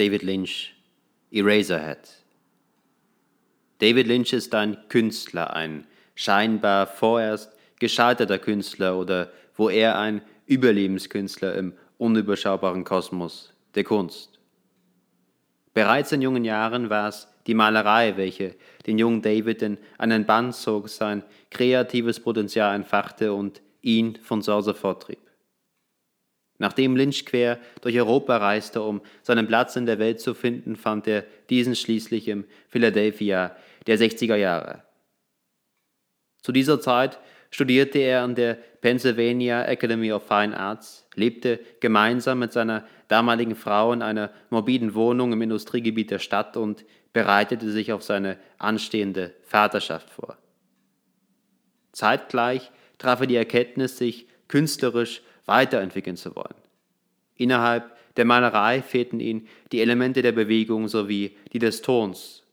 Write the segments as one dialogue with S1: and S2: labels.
S1: David Lynch, Eraserhead. David Lynch ist ein Künstler, ein scheinbar vorerst gescheiterter Künstler oder wo er ein Überlebenskünstler im unüberschaubaren Kosmos der Kunst. Bereits in jungen Jahren war es die Malerei, welche den jungen David in einen Bann zog, sein kreatives Potenzial entfachte und ihn von Sorse forttrieb. Nachdem Lynch quer durch Europa reiste, um seinen Platz in der Welt zu finden, fand er diesen schließlich im Philadelphia der 60er Jahre. Zu dieser Zeit studierte er an der Pennsylvania Academy of Fine Arts, lebte gemeinsam mit seiner damaligen Frau in einer morbiden Wohnung im Industriegebiet der Stadt und bereitete sich auf seine anstehende Vaterschaft vor. Zeitgleich traf er die Erkenntnis, sich künstlerisch weiterentwickeln zu wollen. Innerhalb der Malerei fehlten ihm die Elemente der Bewegung sowie die des Tons.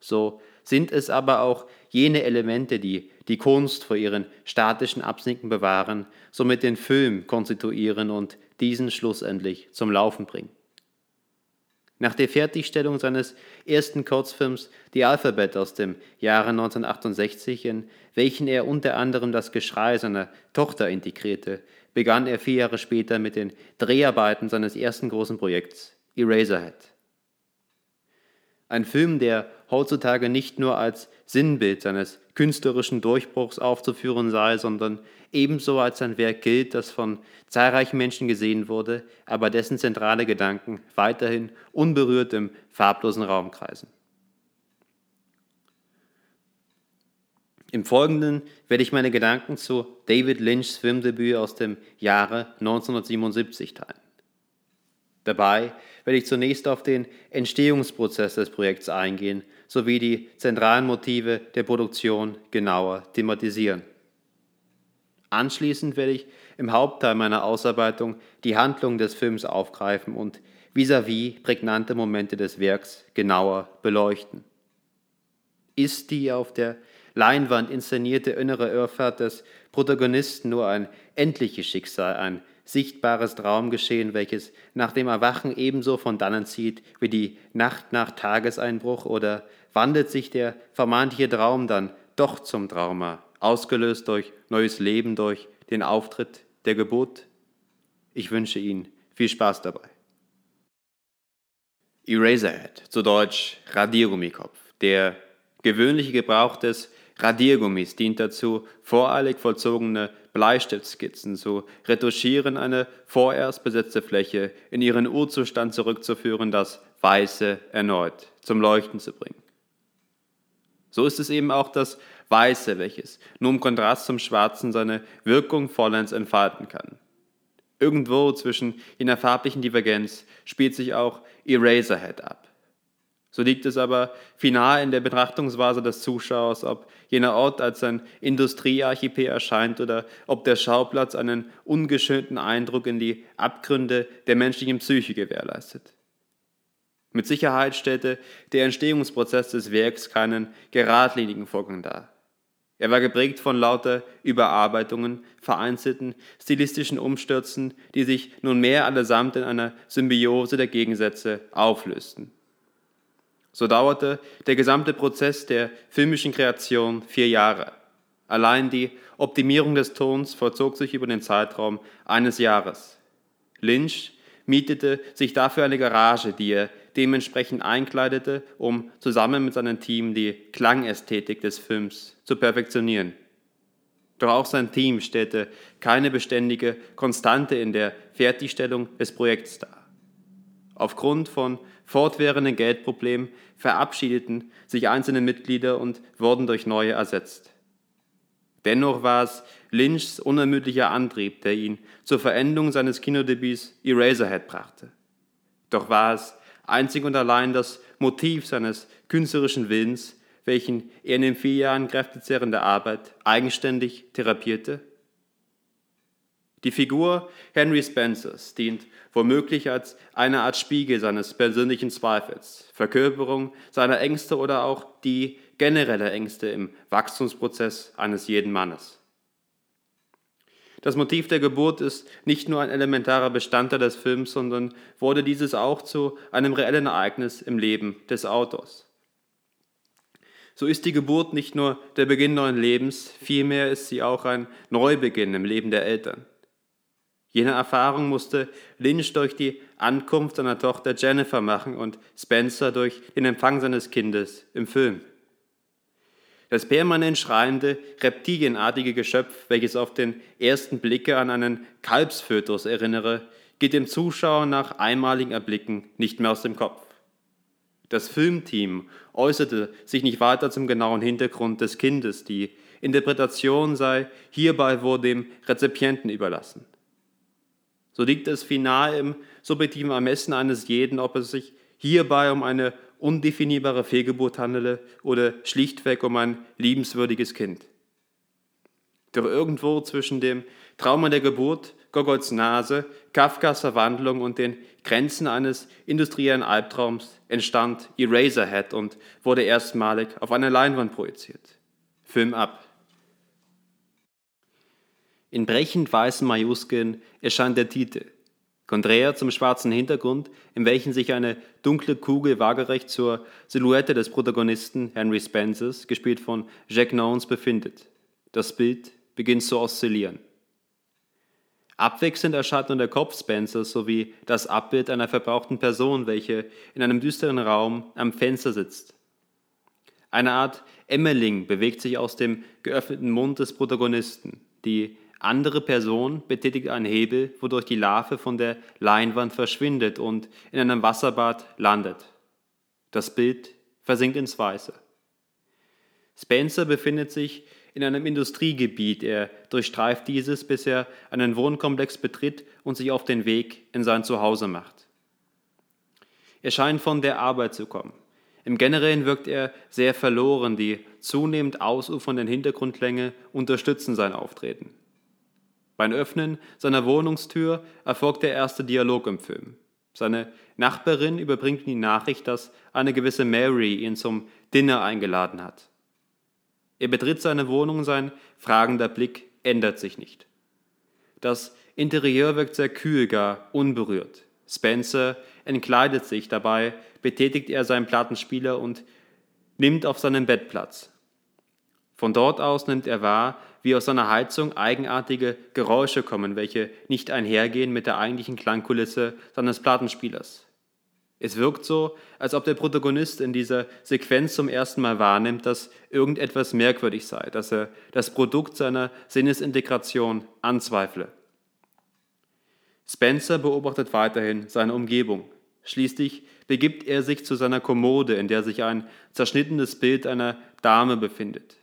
S1: So sind es aber auch jene Elemente, die die Kunst vor ihren statischen Absinken bewahren, somit den Film konstituieren und diesen schlussendlich zum Laufen bringen. Nach der Fertigstellung seines ersten Kurzfilms Die Alphabet aus dem Jahre 1968, in welchen er unter anderem das Geschrei seiner Tochter integrierte, begann er vier Jahre später mit den Dreharbeiten seines ersten großen Projekts, Eraserhead. Ein Film, der heutzutage nicht nur als Sinnbild seines künstlerischen Durchbruchs aufzuführen sei, sondern ebenso als ein Werk gilt, das von zahlreichen Menschen gesehen wurde, aber dessen zentrale Gedanken weiterhin unberührt im farblosen Raum kreisen. Im Folgenden werde ich meine Gedanken zu David Lynchs Filmdebüt aus dem Jahre 1977 teilen. Dabei werde ich zunächst auf den Entstehungsprozess des Projekts eingehen sowie die zentralen Motive der Produktion genauer thematisieren. Anschließend werde ich im Hauptteil meiner Ausarbeitung die Handlung des Films aufgreifen und vis-à-vis -vis prägnante Momente des Werks genauer beleuchten. Ist die auf der Leinwand inszenierte innere Irrfahrt des Protagonisten nur ein endliches Schicksal, ein sichtbares Traumgeschehen, welches nach dem Erwachen ebenso von dannen zieht wie die Nacht nach Tageseinbruch, oder wandelt sich der vermeintliche Traum dann doch zum Trauma, ausgelöst durch neues Leben, durch den Auftritt der Geburt? Ich wünsche Ihnen viel Spaß dabei. Eraserhead, zu Deutsch Radiergummikopf. Der gewöhnliche Gebrauch des Radiergummis dient dazu, voreilig vollzogene Bleistiftskizzen zu retuschieren, eine vorerst besetzte Fläche in ihren Urzustand zurückzuführen, das Weiße erneut zum Leuchten zu bringen. So ist es eben auch das Weiße, welches nur im Kontrast zum Schwarzen seine Wirkung vollends entfalten kann. Irgendwo zwischen jener farblichen Divergenz spielt sich auch Eraserhead ab. So liegt es aber final in der Betrachtungsweise des Zuschauers, ob jener Ort als ein Industriearchipel erscheint oder ob der Schauplatz einen ungeschönten Eindruck in die Abgründe der menschlichen Psyche gewährleistet. Mit Sicherheit stellte der Entstehungsprozess des Werks keinen geradlinigen Vorgang dar. Er war geprägt von lauter Überarbeitungen, vereinzelten stilistischen Umstürzen, die sich nunmehr allesamt in einer Symbiose der Gegensätze auflösten. So dauerte der gesamte Prozess der filmischen Kreation vier Jahre. Allein die Optimierung des Tons vollzog sich über den Zeitraum eines Jahres. Lynch mietete sich dafür eine Garage, die er dementsprechend einkleidete, um zusammen mit seinem Team die Klangästhetik des Films zu perfektionieren. Doch auch sein Team stellte keine beständige Konstante in der Fertigstellung des Projekts dar. Aufgrund von fortwährenden Geldproblemen verabschiedeten sich einzelne Mitglieder und wurden durch neue ersetzt. Dennoch war es Lynchs unermüdlicher Antrieb, der ihn zur Verendung seines Kinodebüts Eraserhead brachte. Doch war es einzig und allein das Motiv seines künstlerischen Willens, welchen er in den vier Jahren kräftezehrender Arbeit eigenständig therapierte? Die Figur Henry Spencers dient womöglich als eine Art Spiegel seines persönlichen Zweifels, Verkörperung seiner Ängste oder auch die generelle Ängste im Wachstumsprozess eines jeden Mannes. Das Motiv der Geburt ist nicht nur ein elementarer Bestandteil des Films, sondern wurde dieses auch zu einem reellen Ereignis im Leben des Autors. So ist die Geburt nicht nur der Beginn neuen Lebens, vielmehr ist sie auch ein Neubeginn im Leben der Eltern. Jene Erfahrung musste Lynch durch die Ankunft seiner Tochter Jennifer machen und Spencer durch den Empfang seines Kindes im Film. Das permanent schreiende, reptilienartige Geschöpf, welches auf den ersten Blicke an einen Kalbsfötus erinnere, geht dem Zuschauer nach einmaligen Erblicken nicht mehr aus dem Kopf. Das Filmteam äußerte sich nicht weiter zum genauen Hintergrund des Kindes, die Interpretation sei hierbei wohl dem Rezipienten überlassen. So liegt es final im subjektiven Ermessen eines jeden, ob es sich hierbei um eine undefinierbare Fehlgeburt handele oder schlichtweg um ein liebenswürdiges Kind. Doch irgendwo zwischen dem Trauma der Geburt, Gogols Nase, Kafkas Verwandlung und den Grenzen eines industriellen Albtraums entstand Eraserhead und wurde erstmalig auf eine Leinwand projiziert. Film ab. In brechend weißen Majuskeln erscheint der Titel Konträr zum schwarzen Hintergrund, in welchem sich eine dunkle Kugel waagerecht zur Silhouette des Protagonisten Henry Spencers, gespielt von Jack Nowens, befindet. Das Bild beginnt zu oszillieren. Abwechselnd erscheint nun der Kopf Spencers sowie das Abbild einer verbrauchten Person, welche in einem düsteren Raum am Fenster sitzt. Eine Art Emmeling bewegt sich aus dem geöffneten Mund des Protagonisten. Die andere Person betätigt einen Hebel, wodurch die Larve von der Leinwand verschwindet und in einem Wasserbad landet. Das Bild versinkt ins Weiße. Spencer befindet sich in einem Industriegebiet. Er durchstreift dieses, bis er einen Wohnkomplex betritt und sich auf den Weg in sein Zuhause macht. Er scheint von der Arbeit zu kommen. Im Generellen wirkt er sehr verloren. Die zunehmend ausufernden Hintergrundlänge unterstützen sein Auftreten. Beim Öffnen seiner Wohnungstür erfolgt der erste Dialog im Film. Seine Nachbarin überbringt ihm die Nachricht, dass eine gewisse Mary ihn zum Dinner eingeladen hat. Er betritt seine Wohnung, sein fragender Blick ändert sich nicht. Das Interieur wirkt sehr kühl, gar unberührt. Spencer entkleidet sich, dabei betätigt er seinen Plattenspieler und nimmt auf seinem Bett Platz. Von dort aus nimmt er wahr, wie aus seiner Heizung eigenartige Geräusche kommen, welche nicht einhergehen mit der eigentlichen Klangkulisse seines Plattenspielers. Es wirkt so, als ob der Protagonist in dieser Sequenz zum ersten Mal wahrnimmt, dass irgendetwas merkwürdig sei, dass er das Produkt seiner Sinnesintegration anzweifle. Spencer beobachtet weiterhin seine Umgebung. Schließlich begibt er sich zu seiner Kommode, in der sich ein zerschnittenes Bild einer Dame befindet.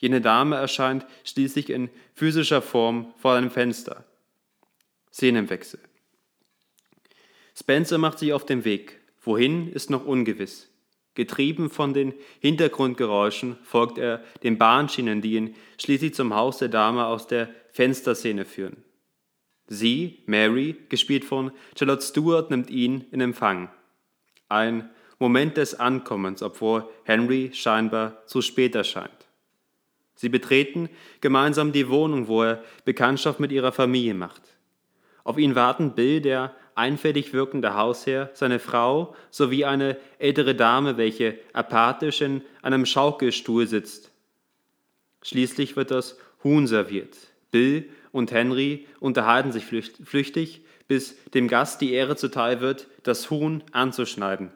S1: Jene Dame erscheint schließlich in physischer Form vor einem Fenster. Szenenwechsel. Spencer macht sich auf den Weg. Wohin ist noch ungewiss. Getrieben von den Hintergrundgeräuschen folgt er den Bahnschienen, die ihn schließlich zum Haus der Dame aus der Fensterszene führen. Sie, Mary, gespielt von Charlotte Stewart, nimmt ihn in Empfang. Ein Moment des Ankommens, obwohl Henry scheinbar zu spät erscheint. Sie betreten gemeinsam die Wohnung, wo er Bekanntschaft mit ihrer Familie macht. Auf ihn warten Bill, der einfältig wirkende Hausherr, seine Frau sowie eine ältere Dame, welche apathisch in einem Schaukelstuhl sitzt. Schließlich wird das Huhn serviert. Bill und Henry unterhalten sich flüchtig, bis dem Gast die Ehre zuteil wird, das Huhn anzuschneiden.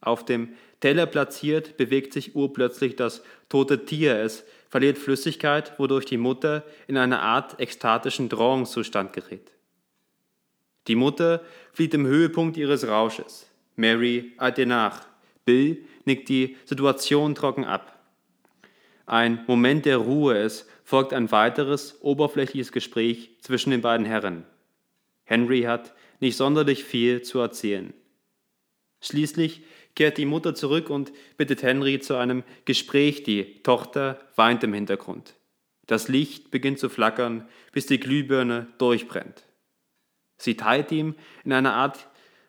S1: Auf dem Teller platziert bewegt sich urplötzlich das tote Tier. Es verliert Flüssigkeit, wodurch die Mutter in eine Art ekstatischen Drohungszustand gerät. Die Mutter flieht im Höhepunkt ihres Rausches. Mary eilt ihr nach. Bill nickt die Situation trocken ab. Ein Moment der Ruhe, es folgt ein weiteres oberflächliches Gespräch zwischen den beiden Herren. Henry hat nicht sonderlich viel zu erzählen. Schließlich kehrt die Mutter zurück und bittet Henry zu einem Gespräch. Die Tochter weint im Hintergrund. Das Licht beginnt zu flackern, bis die Glühbirne durchbrennt. Sie teilt ihm in einer Art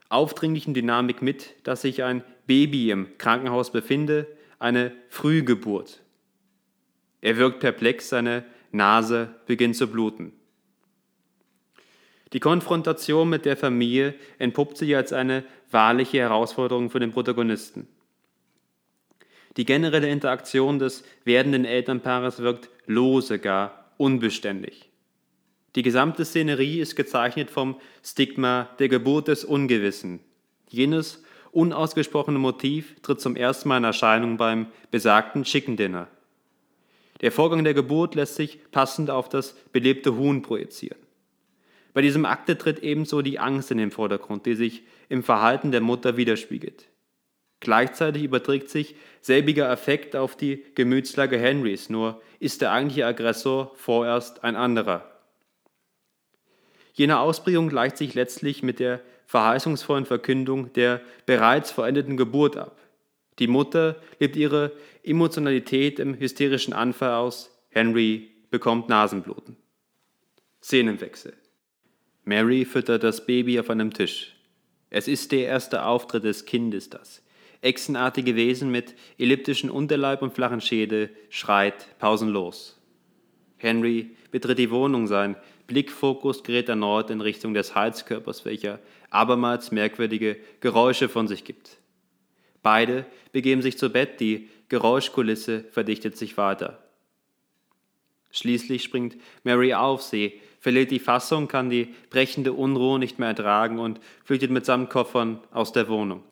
S1: aufdringlichen Dynamik mit, dass sich ein Baby im Krankenhaus befinde, eine Frühgeburt. Er wirkt perplex, seine Nase beginnt zu bluten. Die Konfrontation mit der Familie entpuppt sich als eine wahrliche Herausforderung für den Protagonisten. Die generelle Interaktion des werdenden Elternpaares wirkt lose, gar unbeständig. Die gesamte Szenerie ist gezeichnet vom Stigma der Geburt des Ungewissen. Jenes unausgesprochene Motiv tritt zum ersten Mal in Erscheinung beim besagten Chicken Dinner. Der Vorgang der Geburt lässt sich passend auf das belebte Huhn projizieren. Bei diesem Akte tritt ebenso die Angst in den Vordergrund, die sich im Verhalten der Mutter widerspiegelt. Gleichzeitig überträgt sich selbiger Effekt auf die Gemütslage Henrys, nur ist der eigentliche Aggressor vorerst ein anderer. Jene Ausprägung gleicht sich letztlich mit der verheißungsvollen Verkündung der bereits verendeten Geburt ab. Die Mutter lebt ihre Emotionalität im hysterischen Anfall aus. Henry bekommt Nasenbluten. Szenenwechsel. Mary füttert das Baby auf einem Tisch. Es ist der erste Auftritt des Kindes, das echsenartige Wesen mit elliptischen Unterleib und flachen Schädel schreit pausenlos. Henry betritt die Wohnung, sein Blickfokus gerät erneut in Richtung des Heizkörpers, welcher abermals merkwürdige Geräusche von sich gibt. Beide begeben sich zu Bett, die Geräuschkulisse verdichtet sich weiter. Schließlich springt Mary auf, sie verliert die Fassung, kann die brechende Unruhe nicht mehr ertragen und flüchtet mit Samtkoffern aus der Wohnung.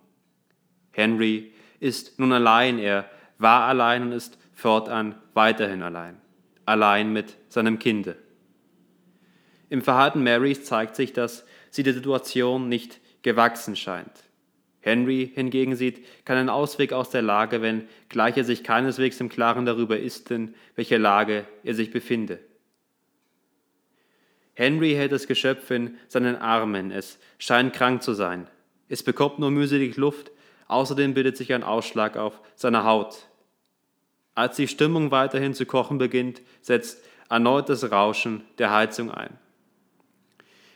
S1: Henry ist nun allein, er war allein und ist fortan weiterhin allein, allein mit seinem Kinde. Im Verhalten Marys zeigt sich, dass sie der Situation nicht gewachsen scheint. Henry hingegen sieht keinen Ausweg aus der Lage, wenn gleich er sich keineswegs im Klaren darüber ist, in welcher Lage er sich befinde. Henry hält das Geschöpf in seinen Armen. Es scheint krank zu sein. Es bekommt nur mühselig Luft. Außerdem bildet sich ein Ausschlag auf seiner Haut. Als die Stimmung weiterhin zu kochen beginnt, setzt erneut das Rauschen der Heizung ein.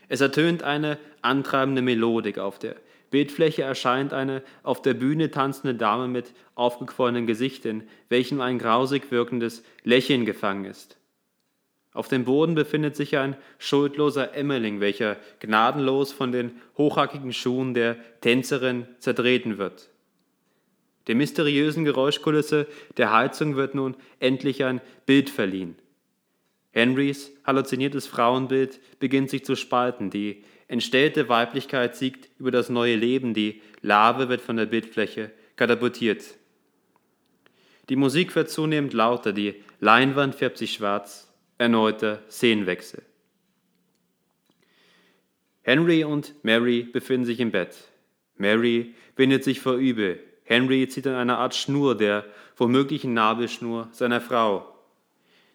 S1: Es ertönt eine antreibende Melodik. Auf der Bildfläche erscheint eine auf der Bühne tanzende Dame mit aufgequollenen Gesicht, in welchem ein grausig wirkendes Lächeln gefangen ist. Auf dem Boden befindet sich ein schuldloser Emmerling, welcher gnadenlos von den hochhackigen Schuhen der Tänzerin zertreten wird. Der mysteriösen Geräuschkulisse der Heizung wird nun endlich ein Bild verliehen. Henrys halluziniertes Frauenbild beginnt sich zu spalten. Die entstellte Weiblichkeit siegt über das neue Leben. Die Lave wird von der Bildfläche katapultiert. Die Musik wird zunehmend lauter. Die Leinwand färbt sich schwarz erneuter Szenenwechsel. Henry und Mary befinden sich im Bett. Mary windet sich vor Übel. Henry zieht an einer Art Schnur, der womöglichen Nabelschnur seiner Frau.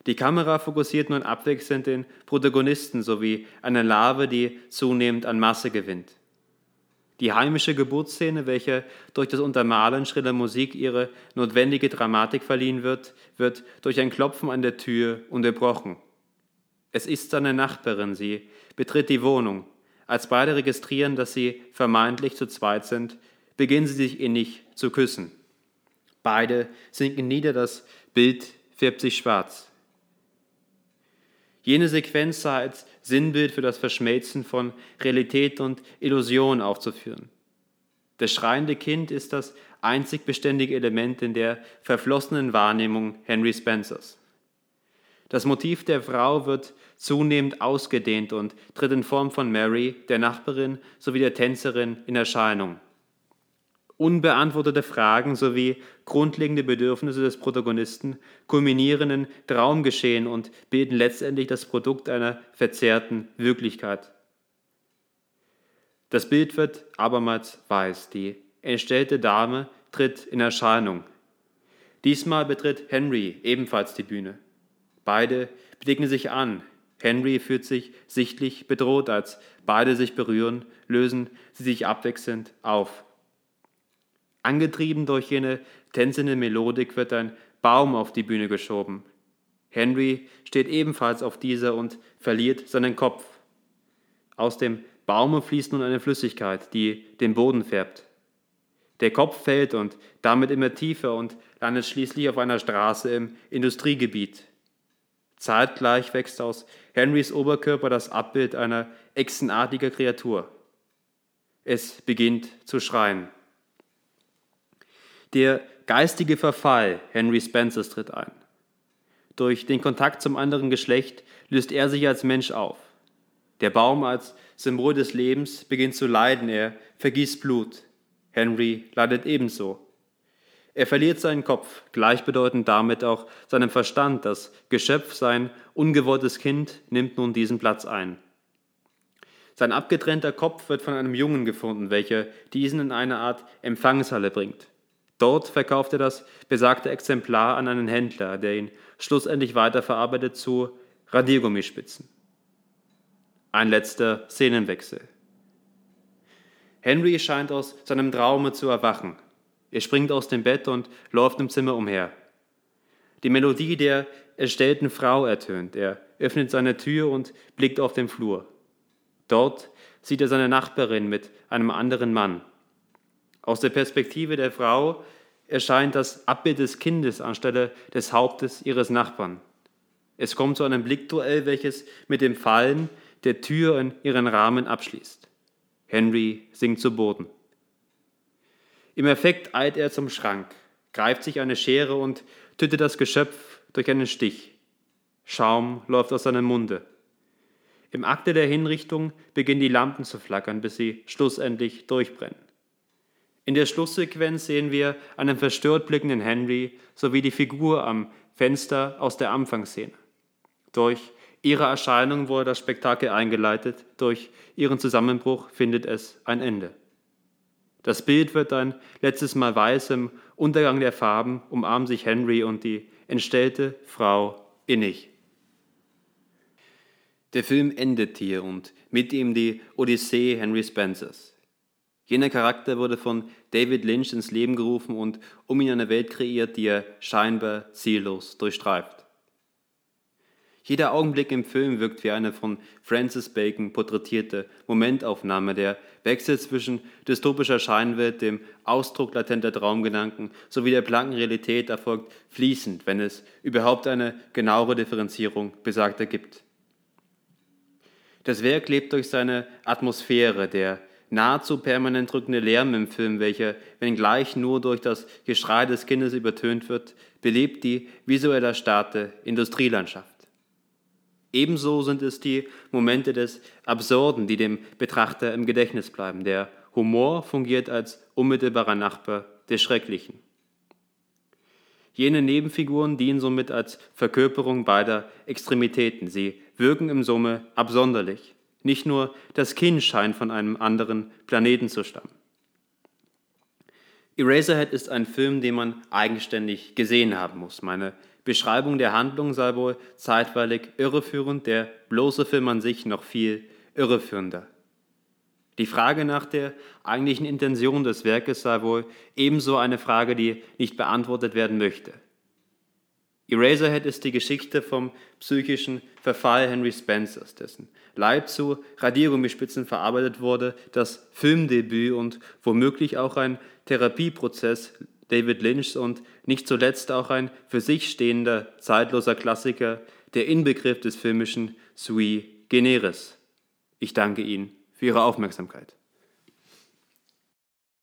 S1: Die Kamera fokussiert nun abwechselnd den Protagonisten sowie eine Larve, die zunehmend an Masse gewinnt. Die heimische Geburtsszene, welche durch das Untermalen schriller Musik ihre notwendige Dramatik verliehen wird, wird durch ein Klopfen an der Tür unterbrochen. Es ist seine Nachbarin, sie betritt die Wohnung. Als beide registrieren, dass sie vermeintlich zu zweit sind, beginnen sie sich innig zu küssen. Beide sinken nieder, das Bild färbt sich schwarz. Jene Sequenz sei als Sinnbild für das Verschmelzen von Realität und Illusion aufzuführen. Das schreiende Kind ist das einzig beständige Element in der verflossenen Wahrnehmung Henry Spencers. Das Motiv der Frau wird zunehmend ausgedehnt und tritt in Form von Mary, der Nachbarin sowie der Tänzerin in Erscheinung. Unbeantwortete Fragen sowie grundlegende Bedürfnisse des Protagonisten kulminieren in Traumgeschehen und bilden letztendlich das Produkt einer verzerrten Wirklichkeit. Das Bild wird abermals weiß. Die entstellte Dame tritt in Erscheinung. Diesmal betritt Henry ebenfalls die Bühne. Beide blicken sich an. Henry fühlt sich sichtlich bedroht, als beide sich berühren, lösen sie sich abwechselnd auf. Angetrieben durch jene tänzende Melodik wird ein Baum auf die Bühne geschoben. Henry steht ebenfalls auf dieser und verliert seinen Kopf. Aus dem Baume fließt nun eine Flüssigkeit, die den Boden färbt. Der Kopf fällt und damit immer tiefer und landet schließlich auf einer Straße im Industriegebiet. Zeitgleich wächst aus Henrys Oberkörper das Abbild einer echsenartiger Kreatur. Es beginnt zu schreien. Der geistige Verfall Henry Spencers tritt ein. Durch den Kontakt zum anderen Geschlecht löst er sich als Mensch auf. Der Baum als Symbol des Lebens beginnt zu leiden, er vergießt Blut. Henry leidet ebenso. Er verliert seinen Kopf, gleichbedeutend damit auch seinen Verstand. Das Geschöpf, sein ungewolltes Kind, nimmt nun diesen Platz ein. Sein abgetrennter Kopf wird von einem Jungen gefunden, welcher diesen in eine Art Empfangshalle bringt. Dort verkauft er das besagte Exemplar an einen Händler, der ihn schlussendlich weiterverarbeitet zu Radiergummispitzen. Ein letzter Szenenwechsel. Henry scheint aus seinem Traume zu erwachen. Er springt aus dem Bett und läuft im Zimmer umher. Die Melodie der erstellten Frau ertönt. Er öffnet seine Tür und blickt auf den Flur. Dort sieht er seine Nachbarin mit einem anderen Mann. Aus der Perspektive der Frau erscheint das Abbild des Kindes anstelle des Hauptes ihres Nachbarn. Es kommt zu einem Blickduell, welches mit dem Fallen der Tür in ihren Rahmen abschließt. Henry sinkt zu Boden. Im Effekt eilt er zum Schrank, greift sich eine Schere und tötet das Geschöpf durch einen Stich. Schaum läuft aus seinem Munde. Im Akte der Hinrichtung beginnen die Lampen zu flackern, bis sie schlussendlich durchbrennen. In der Schlusssequenz sehen wir einen verstört blickenden Henry sowie die Figur am Fenster aus der Anfangsszene. Durch ihre Erscheinung wurde das Spektakel eingeleitet, durch ihren Zusammenbruch findet es ein Ende. Das Bild wird ein letztes Mal weiß im Untergang der Farben, umarmen sich Henry und die entstellte Frau innig. Der Film endet hier und mit ihm die Odyssee Henry Spencers. Jener Charakter wurde von David Lynch ins Leben gerufen und um ihn eine Welt kreiert, die er scheinbar ziellos durchstreift. Jeder Augenblick im Film wirkt wie eine von Francis Bacon porträtierte Momentaufnahme, der Wechsel zwischen dystopischer Scheinwelt, dem Ausdruck latenter Traumgedanken sowie der blanken Realität erfolgt fließend, wenn es überhaupt eine genauere Differenzierung besagter gibt. Das Werk lebt durch seine Atmosphäre, der nahezu permanent drückende Lärm im Film, welcher, wenngleich nur durch das Geschrei des Kindes übertönt wird, belebt die visuell erstarrte Industrielandschaft. Ebenso sind es die Momente des Absurden, die dem Betrachter im Gedächtnis bleiben. Der Humor fungiert als unmittelbarer Nachbar des Schrecklichen. Jene Nebenfiguren dienen somit als Verkörperung beider Extremitäten. Sie wirken im Summe absonderlich. Nicht nur das Kind scheint von einem anderen Planeten zu stammen. Eraserhead ist ein Film, den man eigenständig gesehen haben muss. Meine Beschreibung der Handlung sei wohl zeitweilig irreführend, der bloße Film an sich noch viel irreführender. Die Frage nach der eigentlichen Intention des Werkes sei wohl ebenso eine Frage, die nicht beantwortet werden möchte. Eraserhead ist die Geschichte vom psychischen Verfall Henry Spencers, dessen Leib zu Radiergummispitzen verarbeitet wurde, das Filmdebüt und womöglich auch ein Therapieprozess David Lynchs und nicht zuletzt auch ein für sich stehender, zeitloser Klassiker, der Inbegriff des filmischen Sui Generis. Ich danke Ihnen für Ihre Aufmerksamkeit.